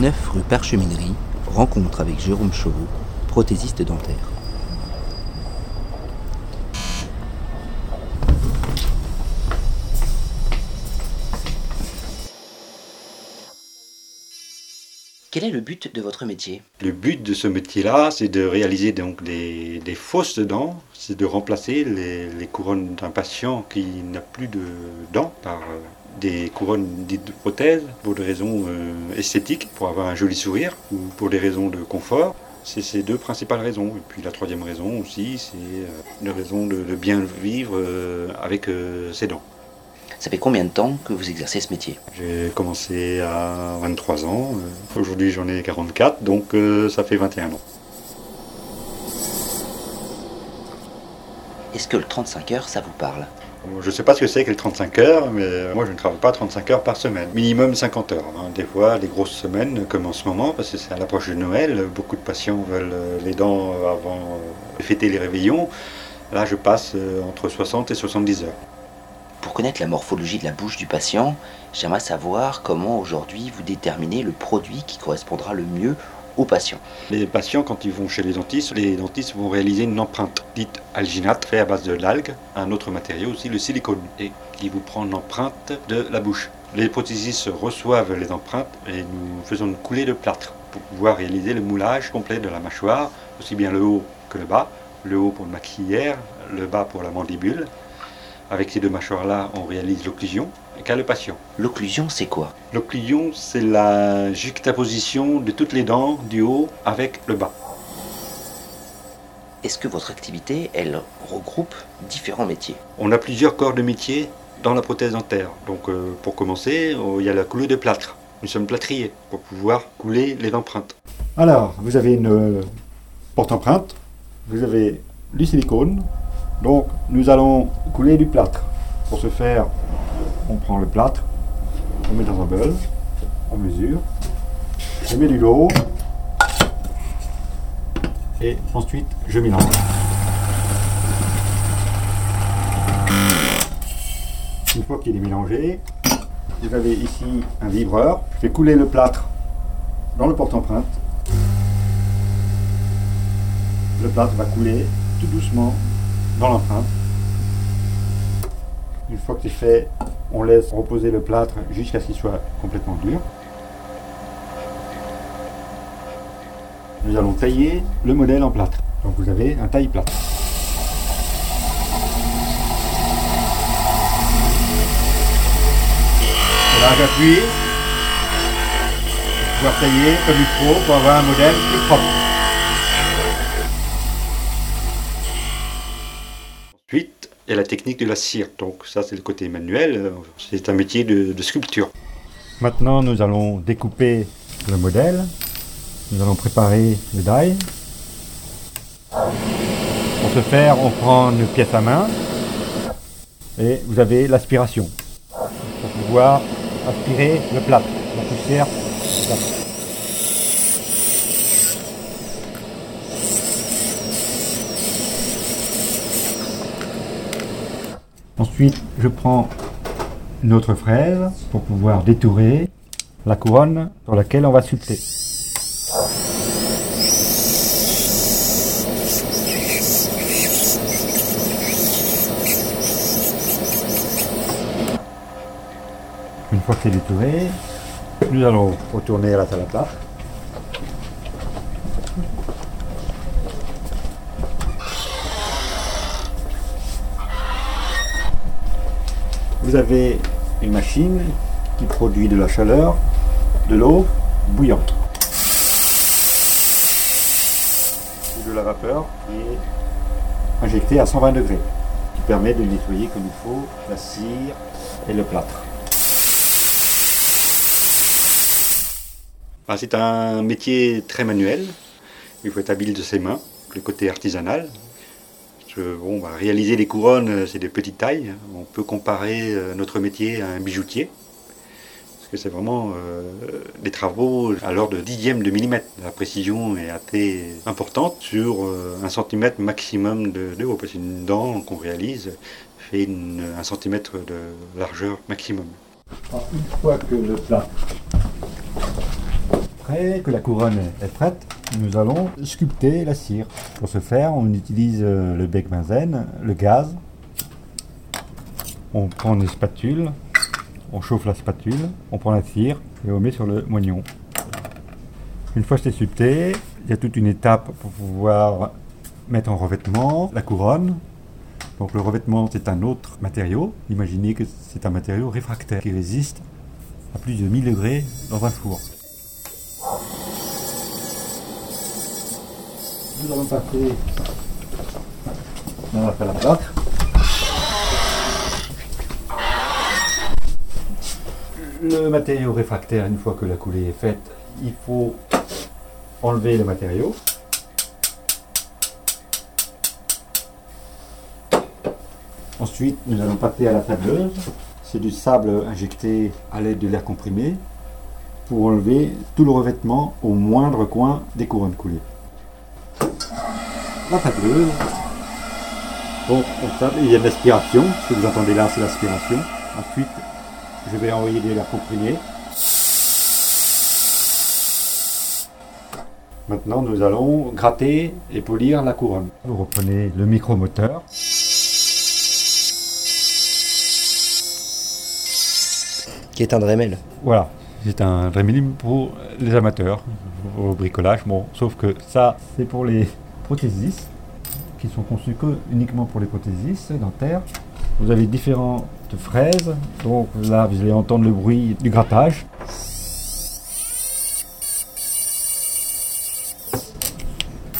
29 rue Parcheminerie, rencontre avec Jérôme Chauveau, prothésiste dentaire. Quel est le but de votre métier? Le but de ce métier-là, c'est de réaliser donc des, des fausses dents, c'est de remplacer les, les couronnes d'un patient qui n'a plus de dents par des couronnes dites de prothèses pour des raisons euh, esthétiques, pour avoir un joli sourire ou pour des raisons de confort. C'est ces deux principales raisons. Et puis la troisième raison aussi, c'est euh, une raison de, de bien vivre euh, avec ses dents. Ça fait combien de temps que vous exercez ce métier? J'ai commencé à 23 ans, aujourd'hui j'en ai 44, donc ça fait 21 ans. Est-ce que le 35 heures, ça vous parle? Je ne sais pas ce que c'est que les 35 heures, mais moi je ne travaille pas 35 heures par semaine. Minimum 50 heures. hein. Des fois, les grosses semaines, comme en ce moment, parce que c'est à l'approche de Noël, beaucoup de patients veulent euh, les dents avant euh, de fêter les réveillons. Là, je passe euh, entre 60 et 70 heures. Pour connaître la morphologie de la bouche du patient, j'aimerais savoir comment aujourd'hui vous déterminez le produit qui correspondra le mieux patient. Les patients, quand ils vont chez les dentistes, les dentistes vont réaliser une empreinte dite alginate, faite à base de l'algue, un autre matériau aussi, le silicone, et qui vous prend une empreinte de la bouche. Les prothésistes reçoivent les empreintes et nous faisons une coulée de plâtre pour pouvoir réaliser le moulage complet de la mâchoire, aussi bien le haut que le bas. Le haut pour le maxillaire, le bas pour la mandibule. Avec ces deux mâchoires-là, on réalise l'occlusion qu'a le patient. L'occlusion, c'est quoi L'occlusion, c'est la juxtaposition de toutes les dents du haut avec le bas. Est-ce que votre activité, elle regroupe différents métiers? On a plusieurs corps de métier dans la prothèse dentaire. Donc euh, pour commencer, euh, il y a la coulée de plâtre. Nous sommes plâtriers pour pouvoir couler les empreintes. Alors, vous avez une euh, porte-empreinte, vous avez du silicone, donc nous allons couler du plâtre. Pour ce faire, on prend le plâtre, on met dans un bol, on mesure, je mets du lot, et ensuite je mélange. Une fois qu'il est mélangé, vous avez ici un vibreur, je vais couler le plâtre dans le porte-empreinte. Le plâtre va couler tout doucement dans l'empreinte. Une fois que c'est fait, on laisse reposer le plâtre jusqu'à ce qu'il soit complètement dur. Nous allons tailler le modèle en plâtre. Donc vous avez un taille plâtre. Et là j'appuie pour pouvoir tailler comme il faut pour avoir un modèle plus propre. A la technique de la cire. Donc ça, c'est le côté manuel. Euh, C'est un métier de, sculpture. Maintenant, nous allons découper le modèle. Nous allons préparer le die. Pour ce faire, on prend une pièce à main et vous avez l'aspiration pour pouvoir aspirer le plâtre, la poussière. Ensuite, je prends une autre fraise pour pouvoir détourer la couronne sur laquelle on va sculpter. Une fois que c'est détouré, nous allons retourner à la salle à plâtre. Vous avez une machine qui produit de la chaleur, de l'eau bouillante. Ou de la vapeur qui est injectée à 120 degrés, qui permet de nettoyer comme il faut la cire et le plâtre. Ah, c'est un métier très manuel. Il faut être habile de ses mains, le côté artisanal. Bah, réaliser les couronnes, euh, c'est des petites tailles. On peut comparer euh, notre métier à un bijoutier. Parce que c'est vraiment euh, des travaux à l'ordre de dixième de millimètre. La précision est assez importante sur un centimètre maximum de, haut. Parce qu'une dent qu'on réalise fait un centimètre de largeur maximum. Une fois que le plâtre Après que la couronne est prête, nous allons sculpter la cire. Pour ce faire, on utilise euh, le bec benzène, le gaz. On prend une spatule, on chauffe la spatule, on prend la cire et on met sur le moignon. Une fois que c'est sculpté, il y a toute une étape pour pouvoir mettre en revêtement la couronne. Donc le revêtement, c'est un autre matériau. Imaginez que c'est un matériau réfractaire qui résiste à plus de 1000 degrés dans un four. Nous allons passer dans la plâtre. Le matériau réfractaire, une fois que la coulée est faite, il faut enlever le matériau. Ensuite, nous allons passer à la tableuse. C'est du sable injecté à l'aide de l'air comprimé pour enlever tout le revêtement au moindre coin des couronnes coulées. La tableuse. Bon, il y a de l'aspiration. Ce que vous entendez là, c'est l'aspiration. Ensuite, je vais envoyer de l'air comprimé. Maintenant, nous allons gratter et polir la couronne. Vous reprenez le micromoteur. Qui est un Dremel. Voilà, c'est un Dremel pour les amateurs au bricolage. Bon, sauf que ça, c'est pour les qui sont conçus que uniquement pour les prothésistes dentaires. Vous avez différentes fraises, donc là vous allez entendre le bruit du grattage.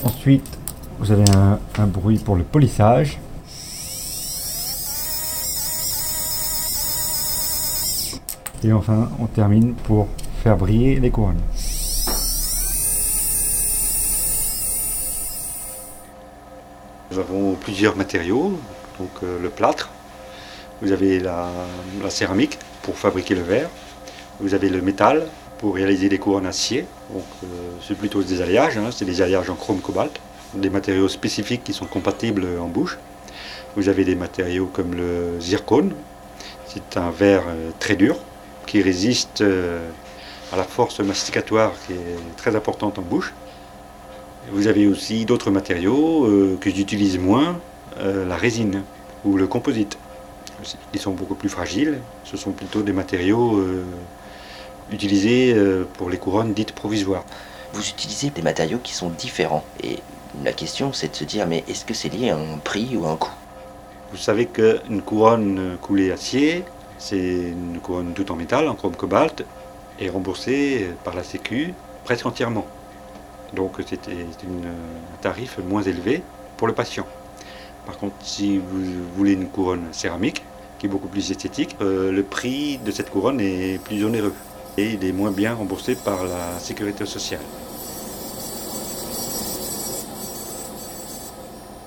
Ensuite, vous avez un, bruit pour le polissage. Et enfin, on termine pour faire briller les couronnes. Nous avons plusieurs matériaux, donc euh, le plâtre, vous avez la, céramique pour fabriquer le verre, vous avez le métal pour réaliser des couronnes acier, donc euh, c'est plutôt des alliages, hein. c'est des alliages en chrome cobalt, des matériaux spécifiques qui sont compatibles en bouche. Vous avez des matériaux comme le zircone, c'est un verre euh, très dur qui résiste à la force masticatoire qui est très importante en bouche. Vous avez aussi d'autres matériaux euh, que j'utilise moins, euh, la résine ou le composite. Ils sont beaucoup plus fragiles. Ce sont plutôt des matériaux euh, utilisés pour les couronnes dites provisoires. Vous utilisez des matériaux qui sont différents. Et la question, c'est de se dire, mais est-ce que c'est lié à un prix ou à un coût? Vous savez qu'une couronne coulée acier, c'est une couronne tout en métal, en chrome cobalt, est remboursée par la Sécu presque entièrement. Donc c'était un tarif moins élevé pour le patient. Par contre, si vous voulez une couronne céramique, qui est beaucoup plus esthétique, euh, le prix de cette couronne est plus onéreux et il est moins bien remboursé par la sécurité sociale.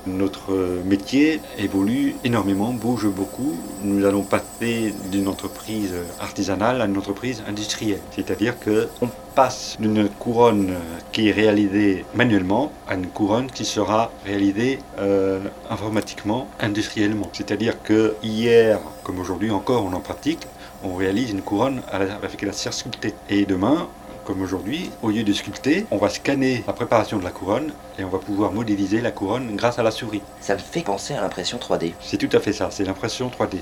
Notre métier évolue énormément, bouge beaucoup. Nous allons passer d'une entreprise artisanale à une entreprise industrielle. C'est-à-dire qu'on passe d'une couronne qui est réalisée manuellement à une couronne qui sera réalisée euh, informatiquement, industriellement. C'est-à-dire que hier, comme aujourd'hui encore, on en pratique, on réalise une couronne avec la cire sculptée. Et demain, comme aujourd'hui, au lieu de sculpter, on va scanner la préparation de la couronne et on va pouvoir modéliser la couronne grâce à la souris. Ça me fait penser à l'impression 3D. C'est tout à fait ça, c'est l'impression 3D.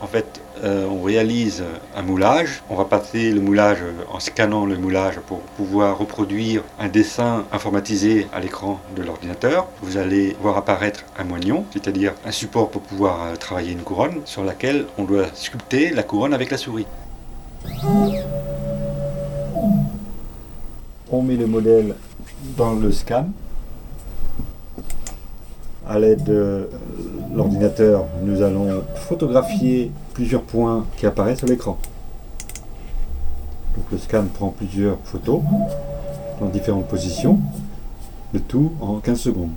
En fait, euh, on réalise un moulage, on va passer le moulage en scannant le moulage pour pouvoir reproduire un dessin informatisé à l'écran de l'ordinateur. Vous allez voir apparaître un moignon, c'est-à-dire un support pour pouvoir euh, travailler une couronne sur laquelle on doit sculpter la couronne avec la souris. On met le modèle dans le scan. À l'aide de l'ordinateur, nous allons photographier plusieurs points qui apparaissent sur l'écran. Le scan prend plusieurs photos dans différentes positions, le tout en 15 secondes.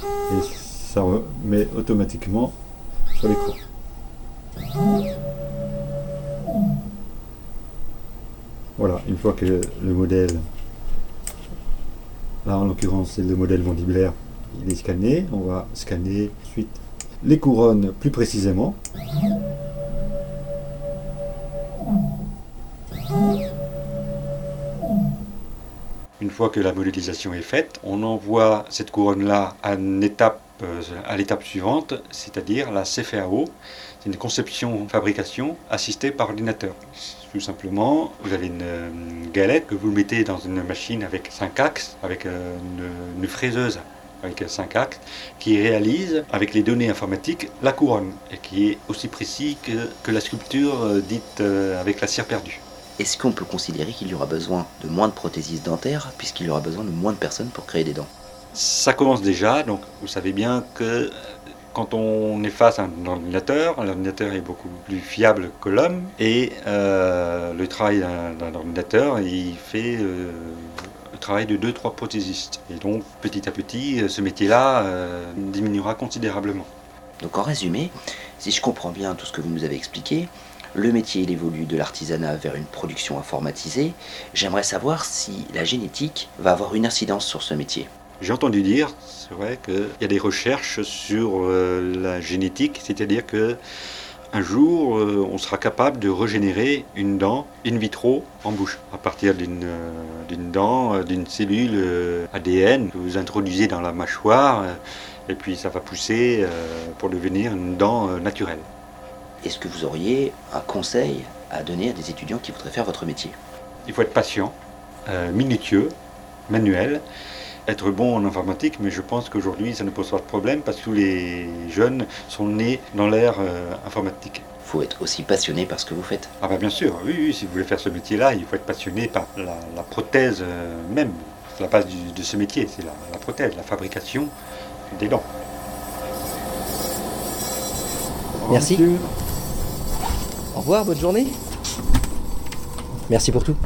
Et ça met automatiquement sur l'écran. Voilà, une fois que le modèle, là en l'occurrence c'est le modèle mandibulaire, il est scanné, on va scanner ensuite les couronnes plus précisément. Une fois que la modélisation est faite, on envoie cette couronne-là à, à l'étape suivante, c'est-à-dire la CFAO. C'est une conception-fabrication assistée par ordinateur. Tout simplement, vous avez une, galette que vous mettez dans une machine avec 5 axes, avec une, fraiseuse avec 5 axes, qui réalise avec les données informatiques la couronne, et qui est aussi précis que, la sculpture euh, dite euh, avec la cire perdue. Est-ce qu'on peut considérer qu'il y aura besoin de moins de prothésistes dentaires, puisqu'il y aura besoin de moins de personnes pour créer des dents? Ça commence déjà, donc vous savez bien que quand on est face à un ordinateur, l'ordinateur est beaucoup plus fiable que l'homme et euh, le travail d'un ordinateur, il fait euh, le travail de 2-3 prothésistes. Et donc petit à petit, ce métier-là euh, diminuera considérablement. Donc en résumé, si je comprends bien tout ce que vous nous avez expliqué, le métier évolue de l'artisanat vers une production informatisée. J'aimerais savoir si la génétique va avoir une incidence sur ce métier. J'ai entendu dire, c'est vrai, qu'il y a des recherches sur euh, la génétique, c'est-à-dire que un jour, euh, on sera capable de régénérer une dent in vitro en bouche, à partir d'une euh, dent, d'une cellule ADN que vous introduisez dans la mâchoire, et puis ça va pousser pour devenir une dent naturelle. Est-ce que vous auriez un conseil à donner à des étudiants qui voudraient faire votre métier? Il faut être patient, minutieux, manuel être bon en informatique, mais je pense qu'aujourd'hui, ça ne pose pas de problème parce que tous les jeunes sont nés dans l'ère euh, informatique. Il faut être aussi passionné par ce que vous faites. Ah bah bien sûr, oui, si vous voulez faire ce métier-là, il faut être passionné par la, prothèse euh, même. C'est la base de ce métier, c'est la, prothèse, la fabrication des dents. Merci. Au revoir, bonne journée. Merci pour tout.